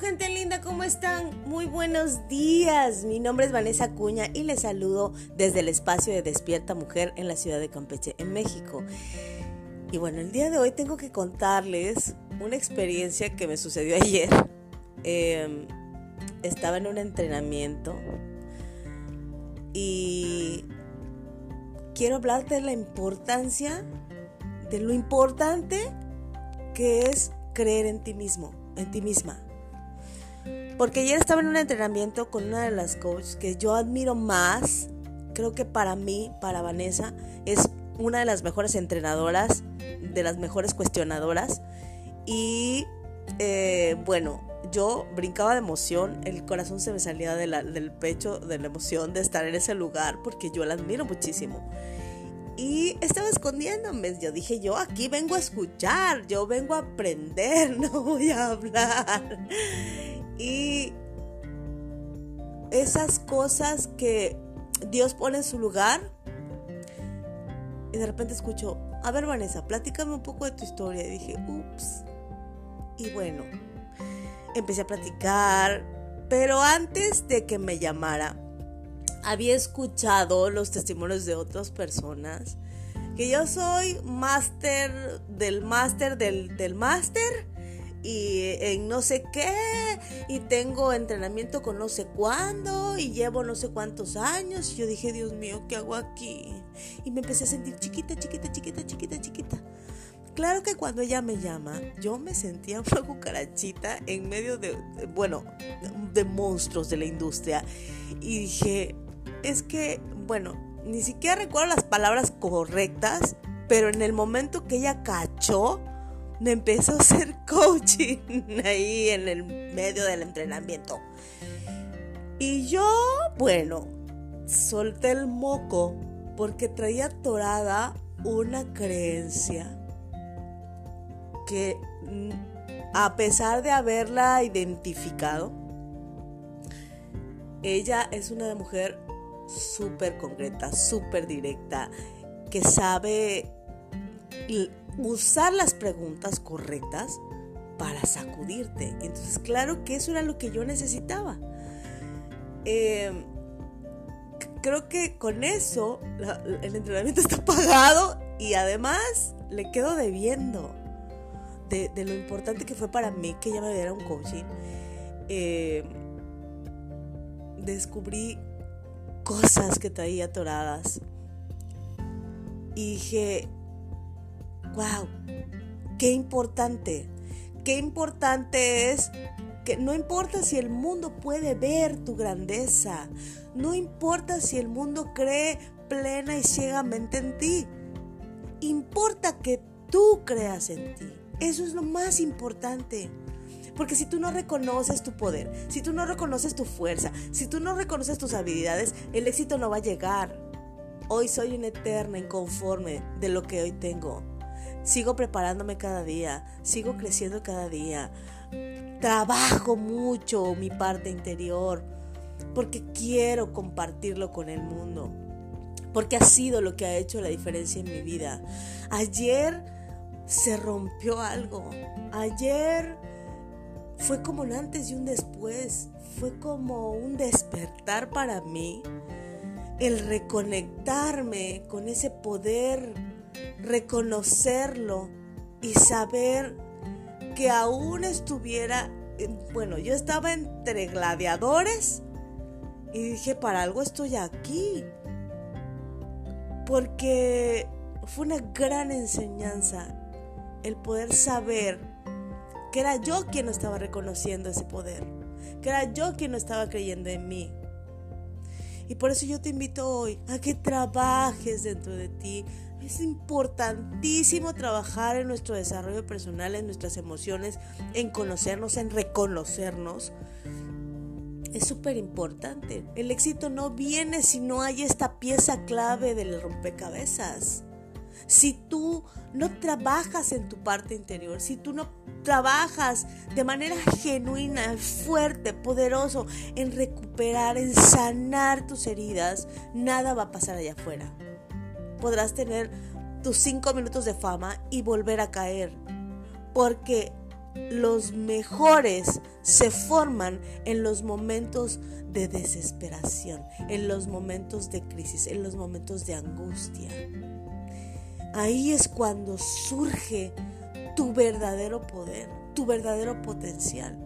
Gente linda, ¿cómo están? Muy buenos días. Mi nombre es Vanessa Cuña y les saludo desde el espacio de Despierta Mujer en la ciudad de Campeche, en México. Y bueno, el día de hoy tengo que contarles una experiencia que me sucedió ayer. Em, estaba en un entrenamiento y quiero hablarte de la importancia, de lo importante que es creer en ti mismo, en ti misma. Porque ayer estaba en un entrenamiento con una de las coaches que yo admiro más, creo que para mí, para Vanessa, es una de las mejores entrenadoras, de las mejores cuestionadoras. Y eh, bueno, yo brincaba de emoción, el corazón se me salía del pecho de la emoción de estar en ese lugar porque yo la admiro muchísimo. Y estaba escondiéndome. Yo dije, yo aquí vengo a escuchar, yo vengo a aprender, no voy a hablar. Y esas cosas que Dios pone en su lugar. Y de repente escucho, a ver Vanessa, platícame un poco de tu historia. Y dije, ups. Y bueno, empecé a platicar. Pero antes de que me llamara, había escuchado los testimonios de otras personas. Que yo soy máster del máster del, del máster y en no sé qué y tengo entrenamiento con no sé cuándo y llevo no sé cuántos años y yo dije Dios mío qué hago aquí y me empecé a sentir chiquita chiquita chiquita chiquita chiquita. Claro que cuando ella me llama yo me sentía una cucarachita en medio de bueno de monstruos de la industria. Y dije es que bueno ni siquiera recuerdo las palabras correctas pero en el momento que ella cachó me empezó a hacer coaching ahí en el medio del entrenamiento. Y yo, bueno, solté el moco porque traía torada una creencia que mm, a pesar de haberla identificado, ella es una mujer súper concreta, súper directa, que sabe usar las preguntas correctas para sacudirte. Entonces, claro que eso era lo que yo necesitaba. Em, creo que con eso el entrenamiento está pagado y además le quedo debiendo de, lo importante que fue para mí que ella me diera un coaching. Em, descubrí cosas que traía atoradas y dije, wow, qué importante, qué importante es que no importa si el mundo puede ver tu grandeza, no importa si el mundo cree plena y ciegamente en ti, importa que tú creas en ti. Eso es lo más importante. Porque si tú no reconoces tu poder, si tú no reconoces tu fuerza, si tú no reconoces tus habilidades, el éxito no va a llegar. Hoy soy una eterna inconforme de lo que hoy tengo. Sigo preparándome cada día, sigo creciendo cada día. Trabajo mucho mi parte interior porque quiero compartirlo con el mundo. Porque ha sido lo que ha hecho la diferencia en mi vida. Ayer se rompió algo. Ayer fue como un antes y un después. Fue como un despertar para mí. El reconectarme con ese poder reconocerlo y saber que aún estuviera, bueno, yo estaba entre gladiadores y dije, para algo estoy aquí. Porque fue una gran enseñanza el poder saber que era yo quien no estaba reconociendo ese poder, que era yo quien no estaba creyendo en mí. Y por eso yo te invito hoy a que trabajes dentro de ti, es importantísimo trabajar en nuestro desarrollo personal, en nuestras emociones, en conocernos, en reconocernos. Es súper importante. El éxito no viene si no hay esta pieza clave del rompecabezas. Si tú no trabajas en tu parte interior, si tú no trabajas de manera genuina, fuerte, poderoso en recuperar, en sanar tus heridas, nada va a pasar allá afuera podrás tener tus cinco minutos de fama y volver a caer. Porque los mejores se forman en los momentos de desesperación, en los momentos de crisis, en los momentos de angustia. Ahí es cuando surge tu verdadero poder, tu verdadero potencial.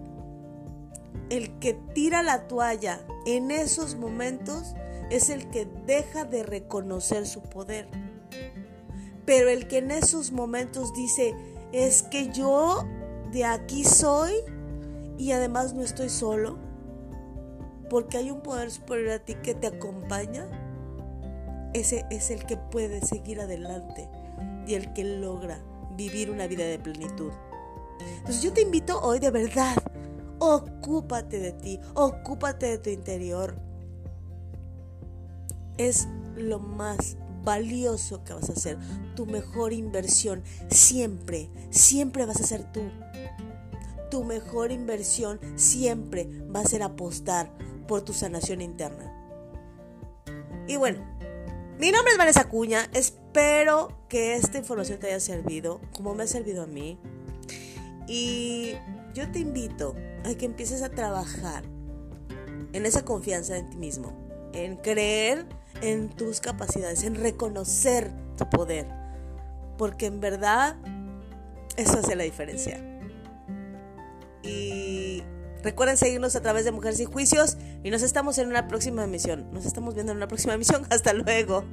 El que tira la toalla en esos momentos es el que deja de reconocer su poder. Pero el que en esos momentos dice, es que yo de aquí soy y además no estoy solo, porque hay un poder superior a ti que te acompaña, ese es el que puede seguir adelante y el que logra vivir una vida de plenitud. Entonces yo te invito hoy de verdad, ocúpate de ti, ocúpate de tu interior. Es lo más valioso que vas a hacer, tu mejor inversión. Siempre, siempre vas a ser tú. Tu mejor inversión siempre va a ser apostar por tu sanación interna. Y bueno, mi nombre es Vanessa Cuña. Espero que esta información te haya servido, como me ha servido a mí. Y yo te invito a que empieces a trabajar en esa confianza en ti mismo, en creer en tus capacidades, en reconocer tu poder. Porque en verdad eso hace la diferencia. Y recuerden seguirnos a través de Mujeres y Juicios y nos estamos en una próxima emisión. Nos estamos viendo en una próxima emisión. Hasta luego.